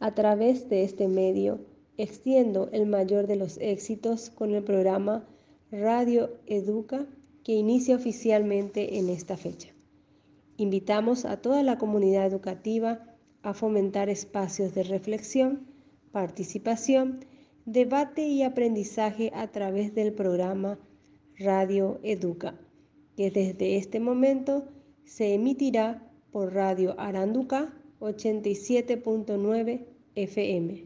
A través de este medio, extiendo el mayor de los éxitos con el programa Radio Educa que inicia oficialmente en esta fecha. Invitamos a toda la comunidad educativa a fomentar espacios de reflexión, participación, debate y aprendizaje a través del programa Radio Educa, que desde este momento se emitirá por Radio Aranduca 87.9 FM.